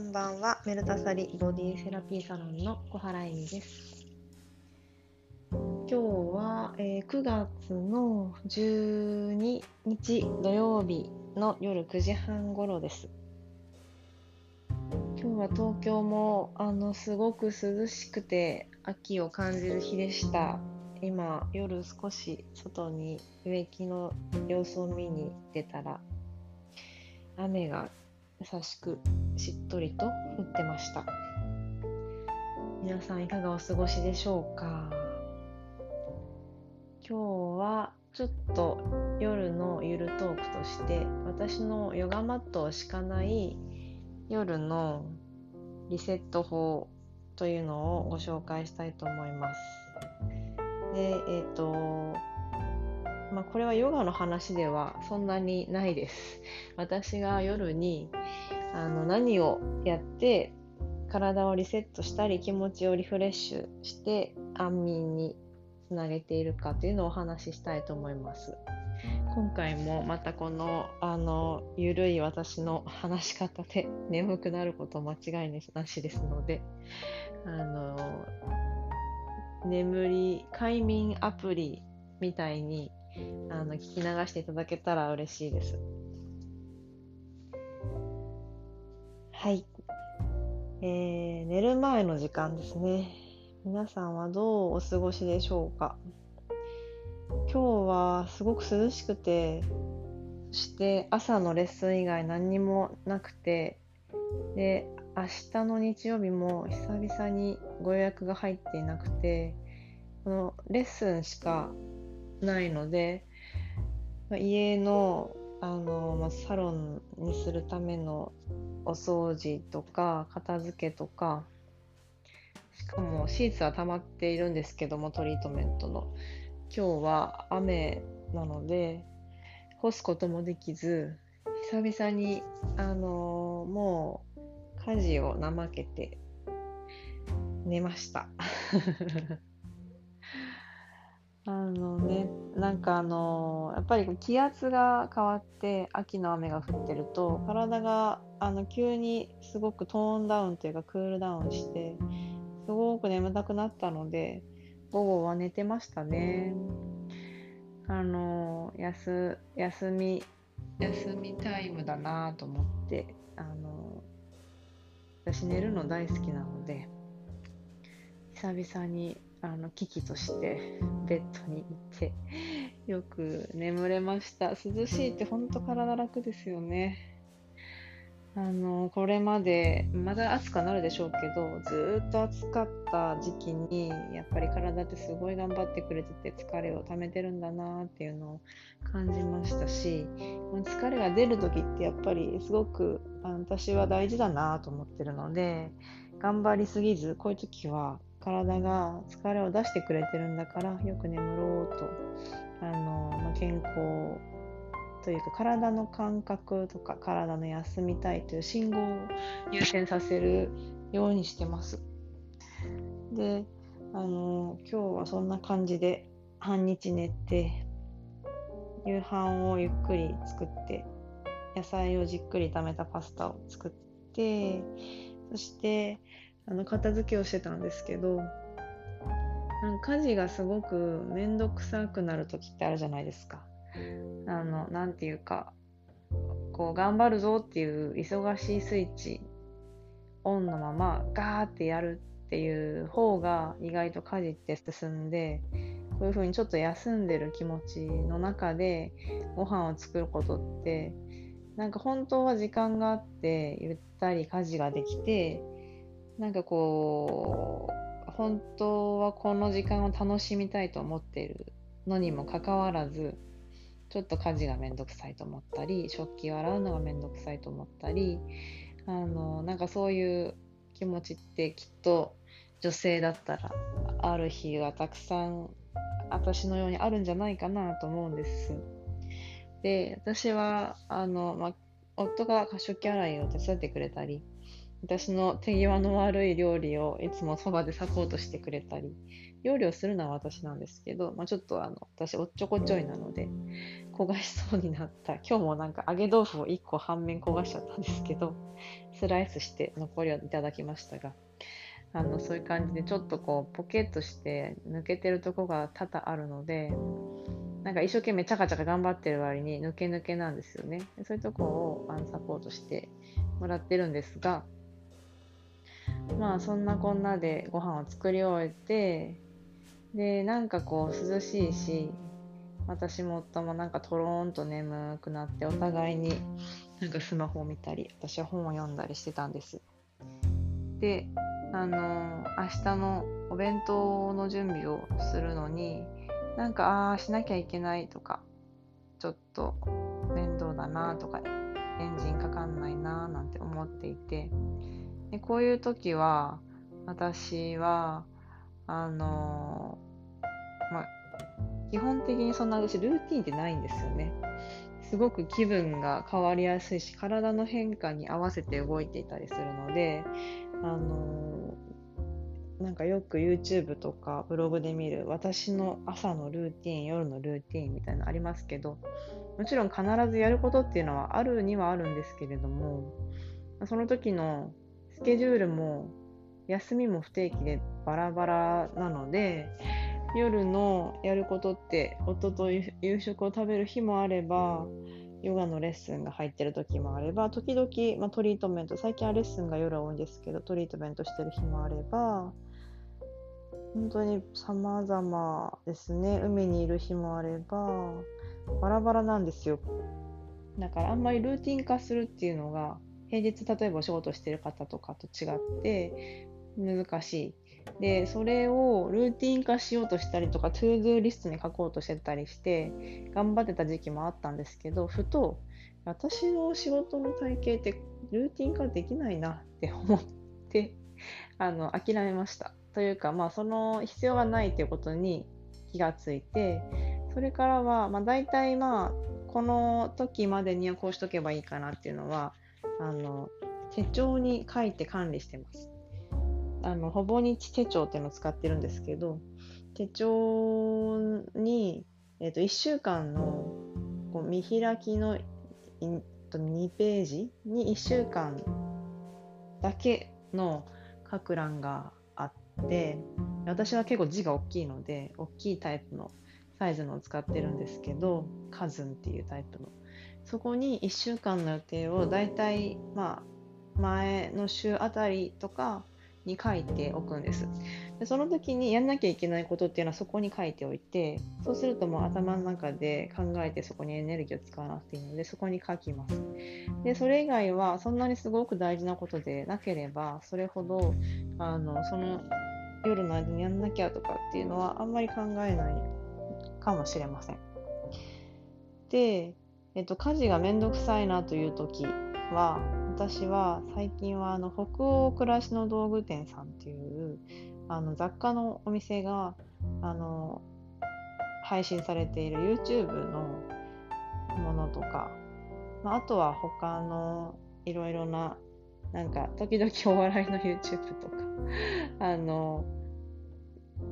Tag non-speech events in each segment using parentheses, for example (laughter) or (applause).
んばんは。メルタサリボディセラピーサロンの小原恵美です。今日は、えー、9月の12日土曜日の夜9時半頃です。今日は東京もあのすごく涼しくて秋を感じる日でした。今夜少し外に植木の様子を見に出たら雨が優しくしっとりと降ってました皆さんいかがお過ごしでしょうか？今日はちょっと夜のゆるトークとして私のヨガマットを敷かない夜のリセット法というのをご紹介したいと思います。で、えっ、ー、と、まあ、これはヨガの話ではそんなにないです。私が夜にあの何をやって体をリセットしたり気持ちをリフレッシュして安眠につなげているかというのをお話ししたいと思います。今回もまたこのあのゆるい私の話し方で眠くなること間違いなしですのであの眠り快眠アプリみたいにあの聞き流していただけたら嬉しいです。はい。えー、寝る前の時間ですね。皆さんはどうお過ごしでしょうか？今日はすごく涼しくて、そして朝のレッスン以外何にもなくて、で、明日の日曜日も久々にご予約が入っていなくて、このレッスンしかないので、まあ家のあの、まあサロンにするためのお掃除とか片付けとかしかもシーツは溜まっているんですけどもトリートメントの。今日は雨なので干すこともできず久々にあのもう家事を怠けて寝ました。あのねなんかあのやっぱり気圧が変わって秋の雨が降ってると体があの急にすごくトーンダウンというかクールダウンしてすごく眠たくなったので午後は寝てましたね。あの休休み休みタイムだなと思ってあの私寝るの大好きなので久々にあの危機としてベッドに行ってよく眠れました。涼しいって本当体楽ですよね。あのこれまでまだ暑くなるでしょうけどずっと暑かった時期にやっぱり体ってすごい頑張ってくれてて疲れを溜めてるんだなっていうのを感じましたし疲れが出る時ってやっぱりすごく私は大事だなと思ってるので頑張りすぎずこういう時は体が疲れを出してくれてるんだからよく眠ろうとあの、まあ、健康というか体の感覚とか体の休みたいという信号を優先させるようにしてます。で、あの今日はそんな感じで半日寝て夕飯をゆっくり作って野菜をじっくり炒めたパスタを作ってそしてあの片付けをしてたんですけどなんか家事がすごく面倒くさくなる時ってあるじゃないですか。あの、なんていうか、こう、頑張るぞっていう忙しいスイッチ、オンのままガーってやるっていう方が意外と家事って進んで、こういうふうにちょっと休んでる気持ちの中でご飯を作ることって、なんか本当は時間があってゆったり家事ができて、なんかこう、本当はこの時間を楽しみたいと思っているのにもかかわらず、ちょっと家事がめんどくさいと思ったり食器を洗うのがめんどくさいと思ったりあのなんかそういう気持ちってきっと女性だったらある日はたくさん私のようにあるんじゃないかなと思うんです。で私はあの、ま夫が食器洗いを手伝ってくれたり私の手際の悪い料理をいつもそばでサポートしてくれたり、料理をするのは私なんですけど、まあ、ちょっとあの私おっちょこちょいなので焦がしそうになった。今日もなんか揚げ豆腐を1個半面焦がしちゃったんですけどスライスして残りをいただきましたがあのそういう感じでちょっとこうポケッとして抜けてるとこが多々あるのでなんか一生懸命チャカチャカ頑張ってる割に抜け抜けなんですよね。そういうとこをあのサポートしてもらってるんですがまあそんなこんなでご飯を作り終えてでなんかこう涼しいし私も夫もなんかとろーんと眠くなってお互いになんかスマホを見たり私は本を読んだりしてたんです。であの明日のお弁当の準備をするのになんかああしなきゃいけないとかちょっと面倒だなとかエンジンかかんないななんて思っていてでこういう時は私はあのまあ、基本的にそんな私ルーティンってないんですよね。すごく気分が変わりやすいし、体の変化に合わせて動いていたりするので、あのなんかよく YouTube とかブログで見る私の朝のルーティン、夜のルーティンみたいなのありますけど、もちろん必ずやることっていうのはあるにはあるんですけれども、その時のスケジュールも休みも不定期でバラバラなので夜のやることって夫と夕食を食べる日もあればヨガのレッスンが入ってる時もあれば時々、まあ、トリートメント最近はレッスンが夜は多いんですけどトリートメントしてる日もあれば本当に様々ですね。海にいる日もあればバラバラなんですよ。だからあんまりルーティン化するっていうのが平日例えばお仕事してる方とかと違って難しい。で、それをルーティン化しようとしたりとか、 to do list に書こうとしてたりして、頑張ってた時期もあったんですけど、ふと、私の仕事の体系ってルーティン化できないなって思って、あの、諦めました。というか、まあ、その必要がないということに気がついて、それからは、まあ、大体まあ、この時までにはこうしとけばいいかなっていうのは、あの、手帳に書いて管理してます。あのほぼ日手帳っていうのを使ってるんですけど手帳に、えーと、1週間のこう見開きの2ページに1週間だけの書く欄があって私は結構字が大きいので大きいタイプのサイズのを使ってるんですけどカズンっていうタイプのそこに1週間の予定をだいたいまあ前の週あたりとかに書いておくんです。でその時にやんなきゃいけないことっていうのはそこに書いておいてそうするともう頭の中で考えてそこにエネルギーを使わなくていいのでそこに書きます。でそれ以外はそんなにすごく大事なことでなければそれほどあのその夜の間にやんなきゃとかっていうのはあんまり考えないかもしれません。で、えっと、家事がめんどくさいなという時は私は最近はあの北欧暮らしの道具店さんっていうあの雑貨のお店があの配信されている YouTube のものとか、まあ、あとは他のいろいろななんか時々お笑いの YouTube とかあの、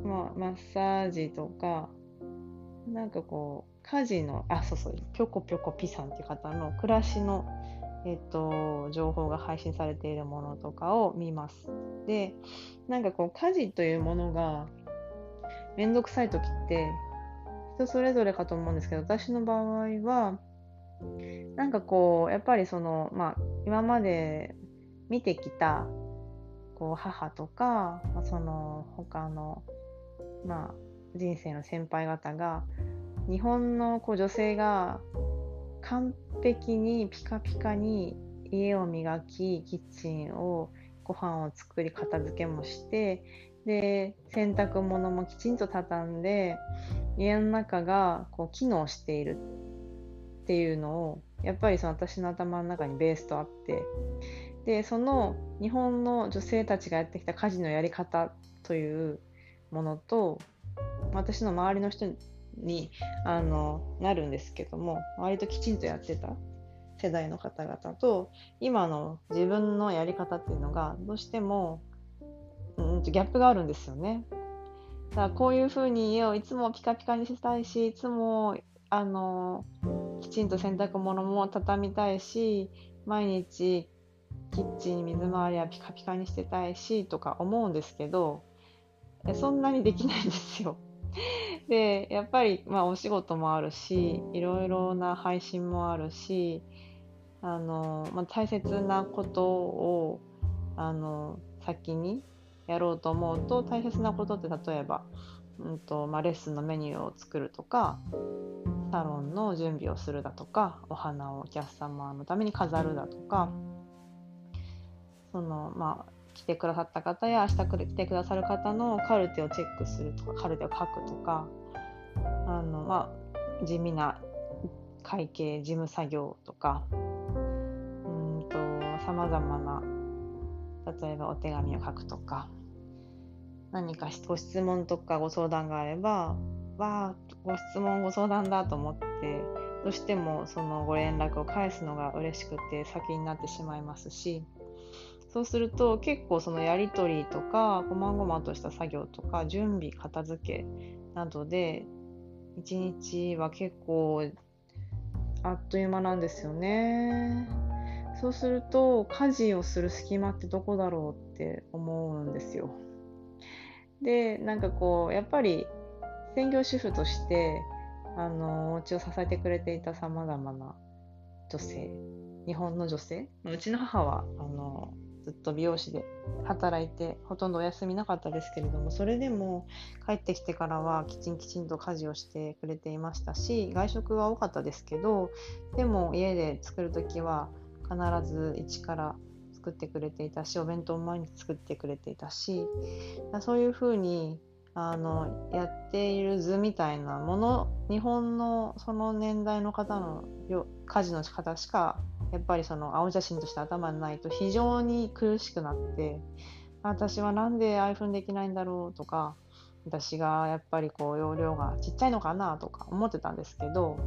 まあ、マッサージとかなんかこう家事のあそうそうぴょこぴょこピさんっていう方の暮らしのえっと、情報が配信されているものとかを見ます。で、なんかこう、家事というものがめんどくさい時って人それぞれかと思うんですけど、私の場合は、なんかこう、やっぱりその、まあ、今まで見てきた、こう、母とか、まあ、その、他の、まあ、人生の先輩方が、日本のこう女性が完璧にピカピカに家を磨きキッチンをご飯を作り片付けもしてで洗濯物もきちんと畳んで家の中がこう機能しているっていうのをやっぱりその私の頭の中にベースとあってでその日本の女性たちがやってきた家事のやり方というものと私の周りの人にあのなるんですけども割ときちんとやってた世代の方々と今の自分のやり方っていうのがどうしても、うん、ギャップがあるんですよね。だからこういうふうに家をいつもピカピカにしたいしいつもあのきちんと洗濯物も畳みたいし毎日キッチン水回りはピカピカにしてたいしとか思うんですけどそんなにできないんですよ。でやっぱり、まあ、お仕事もあるしいろいろな配信もあるしあの、まあ、大切なことをあの先にやろうと思うと大切なことって例えば、うんとまあ、レッスンのメニューを作るとかサロンの準備をするだとかお花をお客様のために飾るだとかそのまあ来てくださった方や明日来てくださる方のカルテをチェックするとかカルテを書くとかあの、まあ、地味な会計事務作業とかさまざまな例えばお手紙を書くとか何かご質問とかご相談があればわあご質問ご相談だと思ってどうしてもそのご連絡を返すのが嬉しくて先になってしまいますしそうすると結構そのやり取りとか細々とした作業とか準備片付けなどで一日は結構あっという間なんですよね。そうすると家事をする隙間ってどこだろうって思うんですよ。でなんかこうやっぱり専業主婦としてあのお家を支えてくれていたさまざまな女性日本の女性うちの母はあのずっと美容師で働いてほとんどお休みなかったですけれどもそれでも帰ってきてからはきちんきちんと家事をしてくれていましたし外食は多かったですけどでも家で作る時は必ず一から作ってくれていたしお弁当も毎日作ってくれていたしそういうふうにあのやっている図みたいなもの日本のその年代の方の家事の仕方しかやっぱりその青写真として頭にないと非常に苦しくなって私はなんでああいうふうにできないんだろうとか私がやっぱりこう容量がちっちゃいのかなとか思ってたんですけど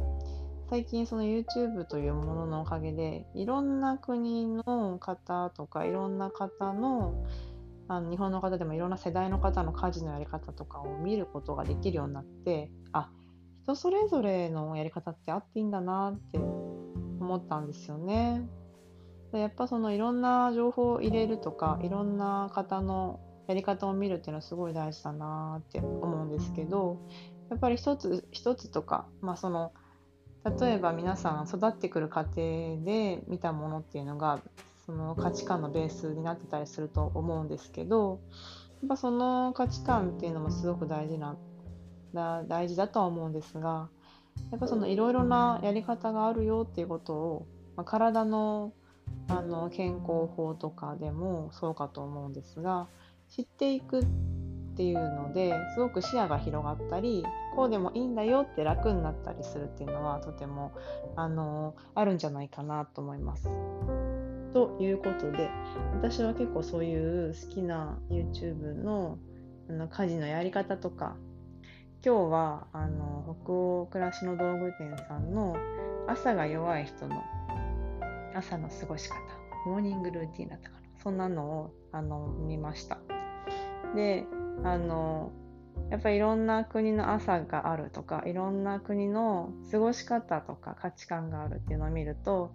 最近その YouTube というもののおかげでいろんな国の方とかいろんな方のあの日本の方でもいろんな世代の方の家事のやり方とかを見ることができるようになってあ人それぞれのやり方ってあっていいんだなって思ったんですよね。やっぱそのいろんな情報を入れるとかいろんな方のやり方を見るっていうのはすごい大事だなって思うんですけどやっぱり一つ一つとか、まあ、その例えば皆さん育ってくる過程で見たものっていうのがその価値観のベースになってたりすると思うんですけどやっぱその価値観っていうのもすごく大事な大事だとは思うんですがやっぱそのいろいろなやり方があるよっていうことを、まあ、体のあの健康法とかでもそうかと思うんですが知っていくっていうのですごく視野が広がったりこうでもいいんだよって楽になったりするっていうのはとてもあのあるんじゃないかなと思います。ということで私は結構そういう好きな YouTube のあの家事のやり方とか今日はあの北欧暮らしの道具店さんの朝が弱い人の朝の過ごし方モーニングルーティンだったかなそんなのをあの見ました。であのやっぱりいろんな国の朝があるとかいろんな国の過ごし方とか価値観があるっていうのを見ると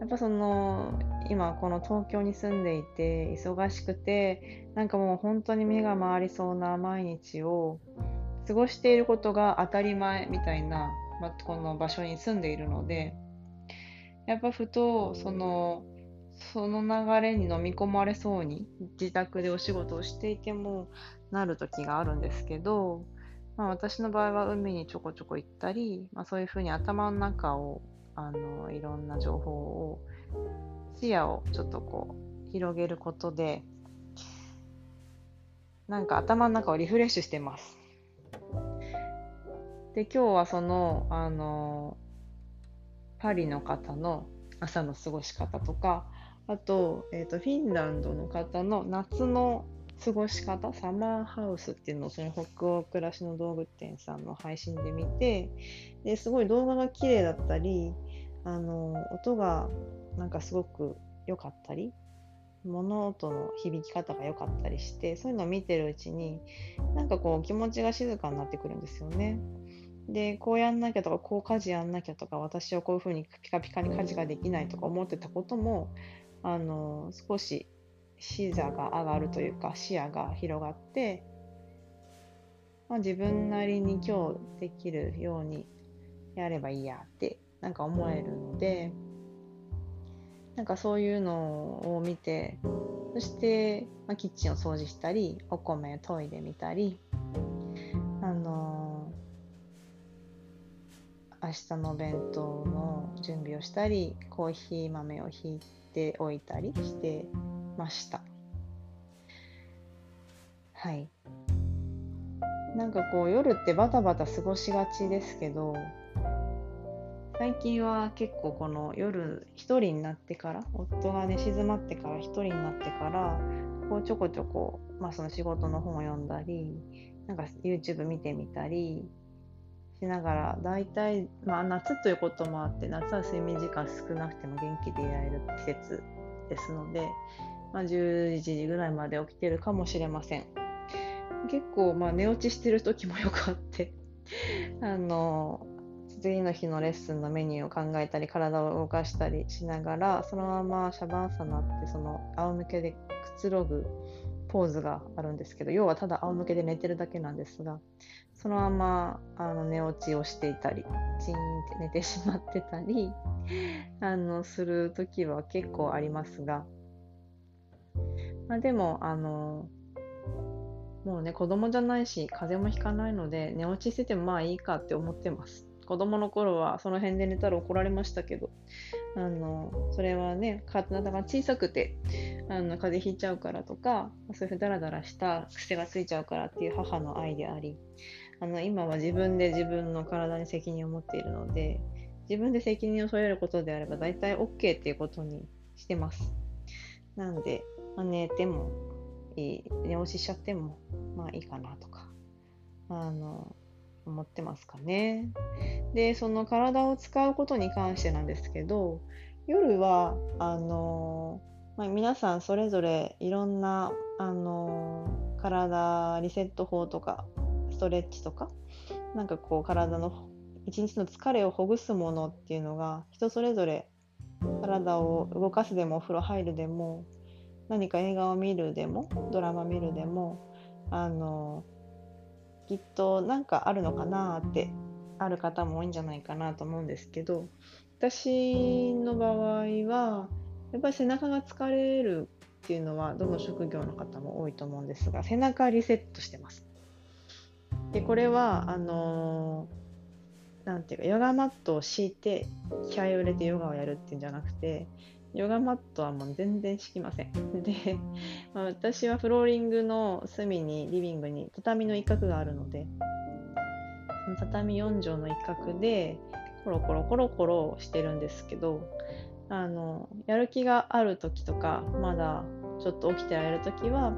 やっぱその今この東京に住んでいて忙しくてなんかもう本当に目が回りそうな毎日を過ごしていることが当たり前みたいな、まあ、この場所に住んでいるのでやっぱふとそのその流れに飲み込まれそうに自宅でお仕事をしていてもなる時があるんですけど、まあ、私の場合は海にちょこちょこ行ったり、まあ、そういうふうに頭の中をあのいろんな情報を視野をちょっとこう広げることでなんか頭の中をリフレッシュしてます。で今日はそのあのパリの方の朝の過ごし方とかあと,、えーと、フィンランドの方の夏の過ごし方サマーハウスっていうのをその北欧暮らしの道具店さんの配信で見てですごい動画が綺麗だったりあの音がなんかすごく良かったり物音の響き方が良かったりしてそういうのを見てるうちになんかこう気持ちが静かになってくるんですよね。でこうやんなきゃとかこう家事やんなきゃとか私はこういうふうにピカピカに家事ができないとか思ってたこともあの少し視座が上がるというか視野が広がって、まあ、自分なりに今日できるようにやればいいやってなんか思えるのでなんかそういうのを見てそして、まあ、キッチンを掃除したりお米研いでみたりあのー、明日の弁当の準備をしたりコーヒー豆をひいておいたりしてました。はい。なんかこう夜ってバタバタ過ごしがちですけど最近は結構この夜一人になってから夫が寝静まってから一人になってからこうちょこちょこ、まあ、その仕事の本を読んだりなんか YouTube 見てみたりしながら大体、まあ、夏ということもあって夏は睡眠時間少なくても元気でいられる季節ですので、まあ、11時ぐらいまで起きてるかもしれません。結構まあ寝落ちしてる時もよくあってあの次の日のレッスンのメニューを考えたり体を動かしたりしながらそのままシャバンサナってその仰向けでくつろぐポーズがあるんですけど要はただ仰向けで寝てるだけなんですがそのままあの寝落ちをしていたりチーンって寝てしまってたり (laughs) あのする時は結構ありますが、まあ、でもあのもうね子供じゃないし風邪もひかないので寝落ちしててもまあいいかって思ってます。子供の頃はその辺で寝たら怒られましたけど、あのそれはね、体が小さくてあの風邪ひいちゃうからとか、そういうダラダラした癖がついちゃうからっていう母の愛であり、あの今は自分で自分の体に責任を持っているので、自分で責任を添えることであれば大体 OK っていうことにしてます。なんで、ま、寝てもいい、寝落ちしちゃってもまあいいかなとか、あの、思ってますかね。で、その体を使うことに関してなんですけど、夜は、あのまあ、皆さんそれぞれいろんな、あの体リセット法とか、ストレッチとか、なんかこう体の一日の疲れをほぐすものっていうのが人それぞれ体を動かすでもお風呂入るでも何か映画を見るでもドラマ見るでもあのきっとなんかあるのかなってある方も多いんじゃないかなと思うんですけど私の場合はやっぱり背中が疲れるっていうのはどの職業の方も多いと思うんですが背中リセットしてます。でこれはあのー、ていうかヨガマットを敷いて気合を入れてヨガをやるっていうんじゃなくてヨガマットはもう全然敷きません。(laughs) で、まあ、私はフローリングの隅にリビングに畳の一角があるので、畳4畳の一角でコロコロコロコロしてるんですけど、あのやる気がある時とか、まだちょっと起きてられる時は、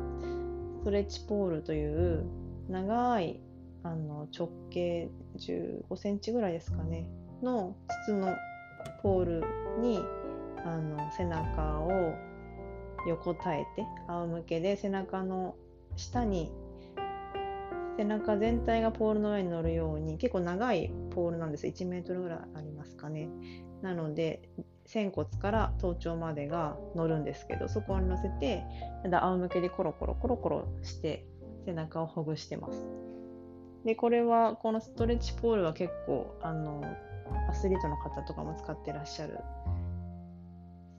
ストレッチポールという長いあの直径15センチぐらいですかねの筒のポールにあの背中を横たえて仰向けで背中の下に背中全体がポールの上に乗るように結構長いポールなんです。1メートルぐらいありますかね。なので仙骨から頭頂までが乗るんですけどそこに乗せてただ仰向けでコロコロコロコロして背中をほぐしてます。でこれはこのストレッチポールは結構あのアスリートの方とかも使ってらっしゃる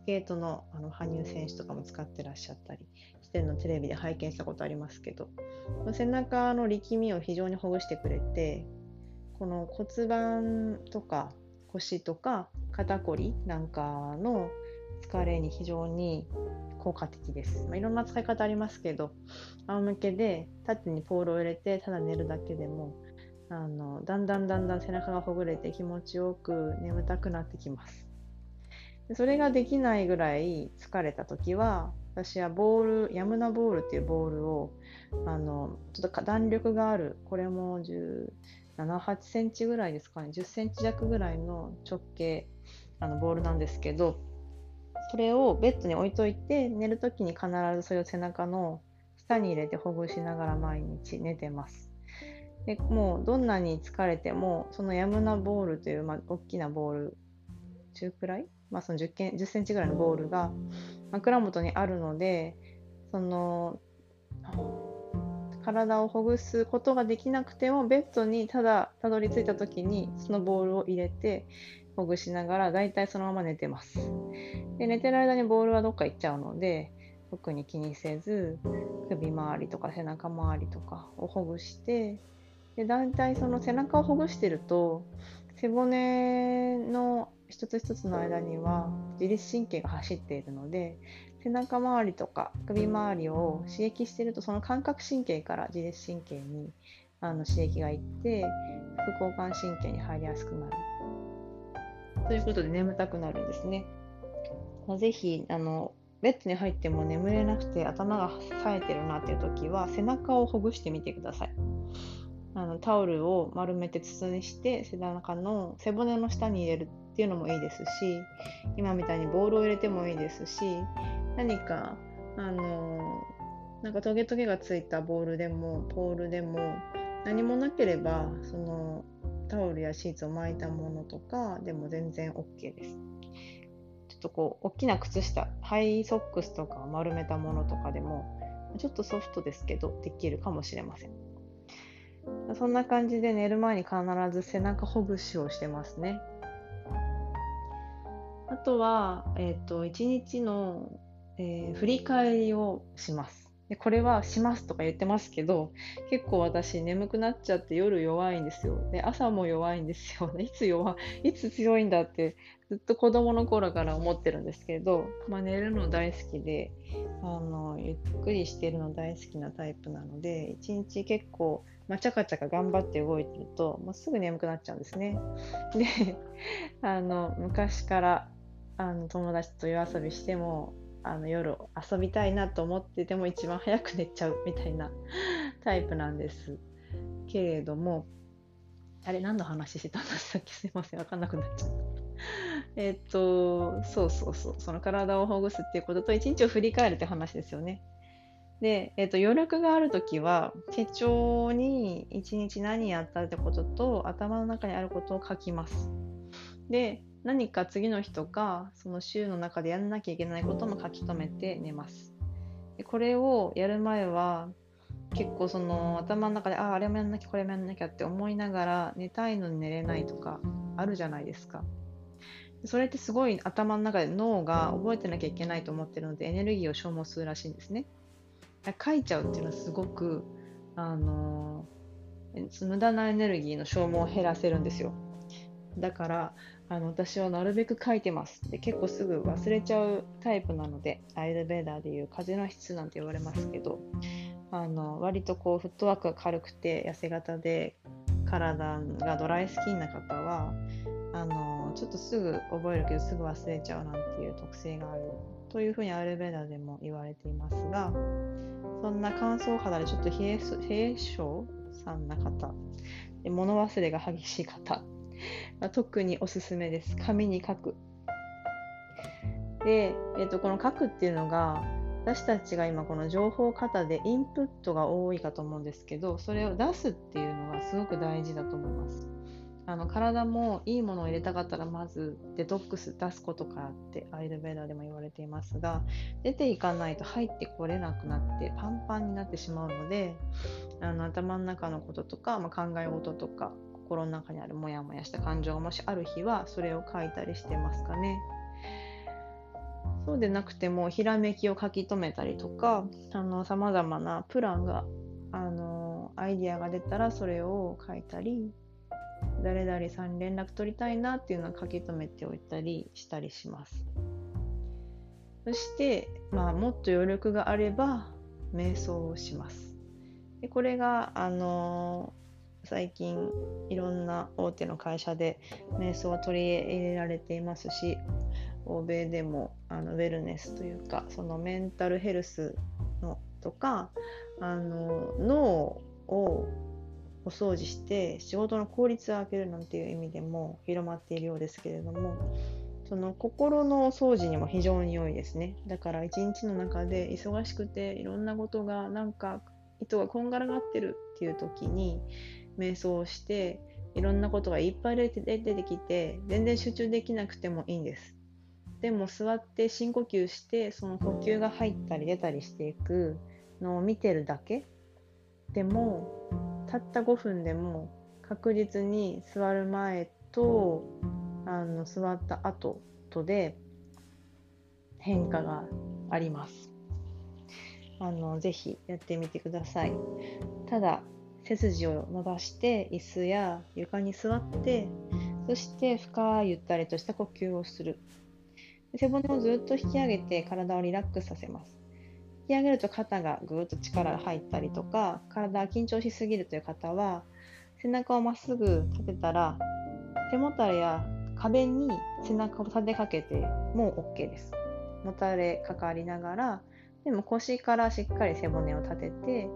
ケートのあの羽生選手とかも使ってらっしゃったりしてるのテレビで拝見したことありますけど背中の力みを非常にほぐしてくれてこの骨盤とか腰とか肩こりなんかの疲れに非常に効果的です、まあ、いろんな使い方ありますけど仰向けで縦にポールを入れてただ寝るだけでもあのだんだんだんだん背中がほぐれて気持ちよく眠たくなってきます。それができないぐらい疲れた時は私はボールヤムナボールっていうボールをあのちょっと弾力があるこれも1 7 8センチぐらいですかね10センチ弱ぐらいの直径あのボールなんですけどそれをベッドに置いといて寝る時に必ずそれを背中の下に入れてほぐしながら毎日寝てます。でもうどんなに疲れてもそのヤムナボールという、まあ、大きなボール中くらい、まあ、その 10, 件10センチぐらいのボールが枕元にあるのでその体をほぐすことができなくてもベッドにただたどり着いた時にそのボールを入れてほぐしながらだいたいそのまま寝てます。で寝てる間にボールはどっか行っちゃうので特に気にせず首周りとか背中周りとかをほぐしてでだいたいその背中をほぐしてると背骨の一つ一つの間には自律神経が走っているので背中周りとか首周りを刺激してるとその感覚神経から自律神経にあの刺激がいって副交感神経に入りやすくなるということで眠たくなるんですね。ぜひあのベッドに入っても眠れなくて頭が冴えてるなっていう時は背中をほぐしてみてください。あのタオルを丸めて筒にして背中の背骨の下に入れるっていうのもいいですし今みたいにボールを入れてもいいですし何かあのなんかトゲトゲがついたボールでもポールでも何もなければそのタオルやシーツを巻いたものとかでも全然 OK です。ちょっとこう大きな靴下ハイソックスとか丸めたものとかでもちょっとソフトですけどできるかもしれません。そんな感じで寝る前に必ず背中ほぐしをしてますね。あとは、えっ、ー、と、一日の、えー、振り返りをします。でこれはしますとか言ってますけど、結構私眠くなっちゃって夜弱いんですよ。で、朝も弱いんですよ。いつ弱い、つ強いんだってずっと子供の頃から思ってるんですけど、まあ、寝るの大好きで、あの、ゆっくりしてるの大好きなタイプなので、一日結構、まあ、ちゃかちゃか頑張って動いてると、もうすぐ眠くなっちゃうんですね。で、あの、昔からあの友達と夜遊びしてもあの夜遊びたいなと思ってても一番早く寝ちゃうみたいな (laughs) タイプなんです。けれどもあれ何の話してたんだっけ？(laughs) すいません分かんなくなっちゃった。(laughs) えっとそうそうそう。その体をほぐすっていうことと一日を振り返るって話ですよね。で、えっと、余力がある時は手帳に一日何やったってことと頭の中にあることを書きます。で何か次の日とかその週の中でやらなきゃいけないことも書き留めて寝ます。でこれをやる前は結構その頭の中であああれもやんなきゃこれもやんなきゃって思いながら寝たいのに寝れないとかあるじゃないですか。それってすごい頭の中で脳が覚えてなきゃいけないと思ってるのでエネルギーを消耗するらしいんですね。書いちゃうっていうのはすごくあの無駄なエネルギーの消耗を減らせるんですよ。だからあの私はなるべく書いてます。で結構すぐ忘れちゃうタイプなのでアイルベーダーでいう風の質なんて言われますけどあの割とこうフットワークが軽くて痩せ型で体がドライスキンな方はあのちょっとすぐ覚えるけどすぐ忘れちゃうなんていう特性があるというふうにアイルベーダーでも言われていますがそんな乾燥肌でちょっと冷え冷え性さんな方。で物忘れが激しい方。まあ、特におすすめです。紙に書く。で、えー、とこの書くっていうのが私たちが今この情報型でインプットが多いかと思うんですけどそれを出すっていうのがすごく大事だと思います。あの体もいいものを入れたかったらまずデトックス出すことからってアイルベーダーでも言われていますが出ていかないと入ってこれなくなってパンパンになってしまうのであの頭の中のこととか、まあ、考え事とか心の中にあるモヤモヤした感情がもしある日はそれを書いたりしてますかね。そうでなくてもひらめきを書き留めたりとかさまざまなプランがあのアイディアが出たらそれを書いたり誰々さんに連絡取りたいなっていうのは書き留めておいたりしたりします。そして、まあ、もっと余力があれば瞑想をします。でこれがあの最近いろんな大手の会社で瞑想を取り入れられていますし欧米でもあのウェルネスというかそのメンタルヘルスのとかあの脳をお掃除して仕事の効率を上げるなんていう意味でも広まっているようですけれどもその心の掃除にも非常に良いですね。だから一日の中で忙しくていろんなことがなんか糸がこんがらがってるっていう時に瞑想をしていろんなことがいっぱい出て出てきて全然集中できなくてもいいんです。でも座って深呼吸してその呼吸が入ったり出たりしていくのを見てるだけでもたった5分でも確実に座る前とあの座った後とで変化があります。あのぜひやってみてください。ただ背筋を伸ばして椅子や床に座ってそして深いゆったりとした呼吸をする背骨をずっと引き上げて体をリラックスさせます引き上げると肩がぐーっと力が入ったりとか体が緊張しすぎるという方は背中をまっすぐ立てたら背もたれや壁に背中を立てかけても OK です。もたれかかりながらでも腰からしっかり背骨を立てて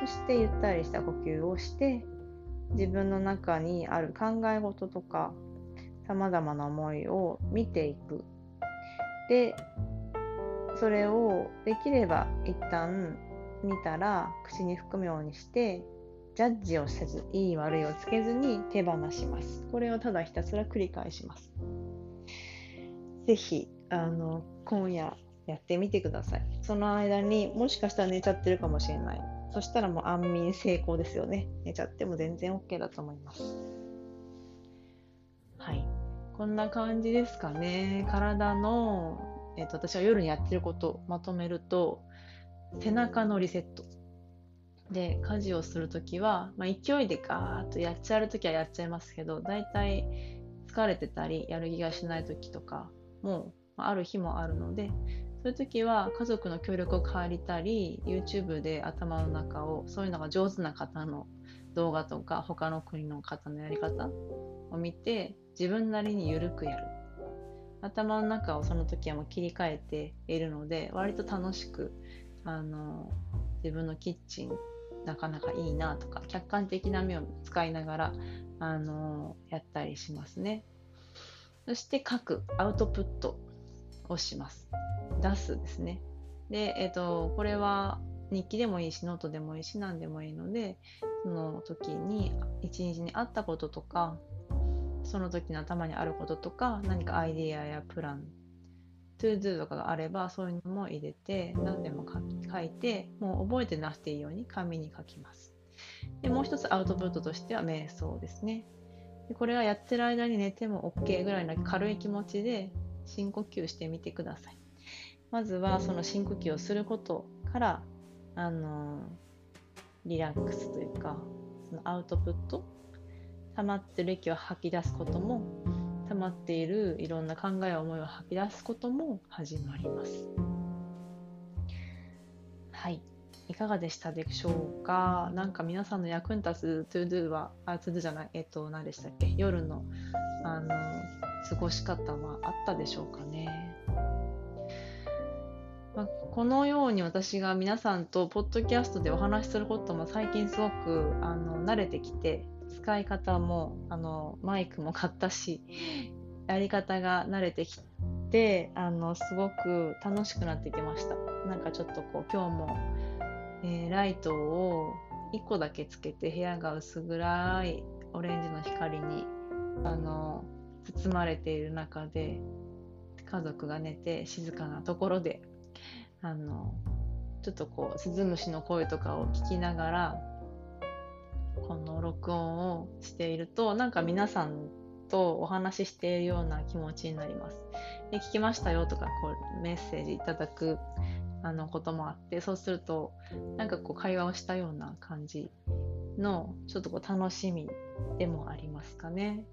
そしてゆったりした呼吸をして自分の中にある考え事とかさまざまな思いを見ていく。でそれをできれば一旦見たら口に含むようにしてジャッジをせず、いい悪いをつけずに手放します。これをただひたすら繰り返します。ぜひ、あの、今夜やってみてください。その間にもしかしたら寝ちゃってるかもしれない。そしたらもう安眠成功ですよね。寝ちゃっても全然 OK だと思います。はい。こんな感じですかね。体の、えっ、ー、と、私は夜にやってることをまとめると、背中のリセット。で家事をする時は、まあ、勢いでガーッとやっちゃう時はやっちゃいますけどだいたい疲れてたりやる気がしない時とかも、まあ、ある日もあるのでそういう時は家族の協力を借りたり YouTube で頭の中をそういうのが上手な方の動画とか他の国の方のやり方を見て自分なりに緩くやる。頭の中をその時はもう切り替えているので割と楽しくあの自分のキッチンなかなかいいなとか客観的な目を使いながらあのやったりしますね。そして書くアウトプットをします。出すですね。で、えーと、これは日記でもいいしノートでもいいし何でもいいのでその時に一日にあったこととかその時の頭にあることとか何かアイディアやプラン ToDo とかがあればそういうのも入れて何でも書いてもう覚えてなくていいように紙に書きます。でもう一つアウトプットとしては瞑想ですね。でこれはやってる間に寝ても OK ぐらいの軽い気持ちで深呼吸してみてください。まずはその深呼吸をすることからあのリラックスというかそのアウトプット溜まってる息を吐き出すことも溜まっているいろんな考えや思いを吐き出すことも始まります。はい。いかがでしたでしょうか？なんか皆さんの役に立つ ToDo は、あ、ToDo じゃない、えっと、何でしたっけ？夜の、あの、過ごし方はあったでしょうかね？まあ、このように私が皆さんとポッドキャストでお話しすることも最近すごくあの慣れてきて使い方もあのマイクも買ったしやり方が慣れてきてあのすごく楽しくなってきました。なんかちょっとこう今日も、えー、ライトを1個だけつけて部屋が薄暗いオレンジの光にあの包まれている中で家族が寝て静かなところであのちょっとこうスズムシの声とかを聞きながらこの録音をしているとなんか皆さんとお話ししているような気持ちになります。で聞きましたよとかこうメッセージいただくあのこともあってそうするとなんかこう会話をしたような感じのちょっとこう楽しみでもありますかね。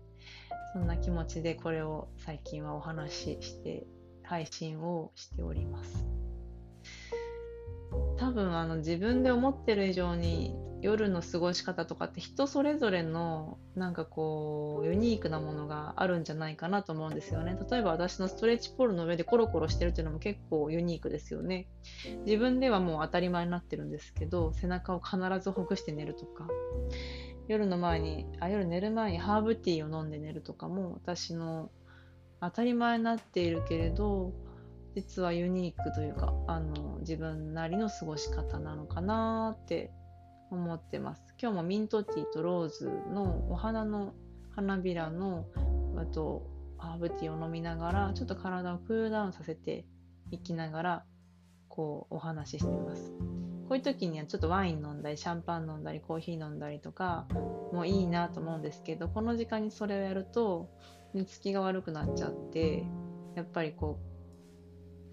そんな気持ちでこれを最近はお話しして配信をしております。多分あの自分で思ってる以上に夜の過ごし方とかって人それぞれのなんかこうユニークなものがあるんじゃないかなと思うんですよね。例えば私のストレッチポールの上でコロコロしてるっていうのも結構ユニークですよね。自分ではもう当たり前になってるんですけど背中を必ずほぐして寝るとか。夜の前にあ夜寝る前にハーブティーを飲んで寝るとかも私の当たり前になっているけれど実はユニークというかあの自分なりの過ごし方なのかなって思ってます。今日もミントティーとローズのお花の花びらのあとハーブティーを飲みながらちょっと体をクールダウンさせていきながらこうお話ししてます。こういう時にはちょっとワイン飲んだりシャンパン飲んだりコーヒー飲んだりとかもいいなと思うんですけどこの時間にそれをやると寝つきが悪くなっちゃってやっぱりこう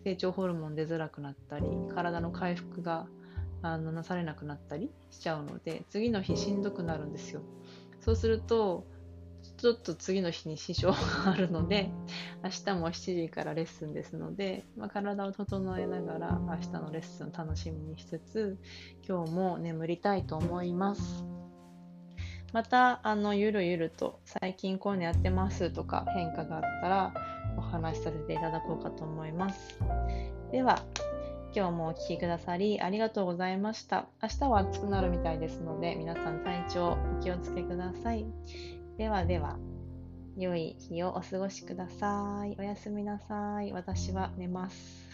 成長ホルモン出づらくなったり体の回復があのなされなくなったりしちゃうので次の日しんどくなるんですよ。そうするとちょっと次の日に支障があるので明日も7時からレッスンですので、まあ、体を整えながら明日のレッスン楽しみにしつつ今日も眠りたいと思います。またあのゆるゆると最近こういうのやってますとか変化があったら話しさせていただこうかと思いますでは今日もお聴きくださりありがとうございました。明日は暑くなるみたいですので、皆さん体調お気をつけください。ではでは、良い日をお過ごしください。おやすみなさい。私は寝ます。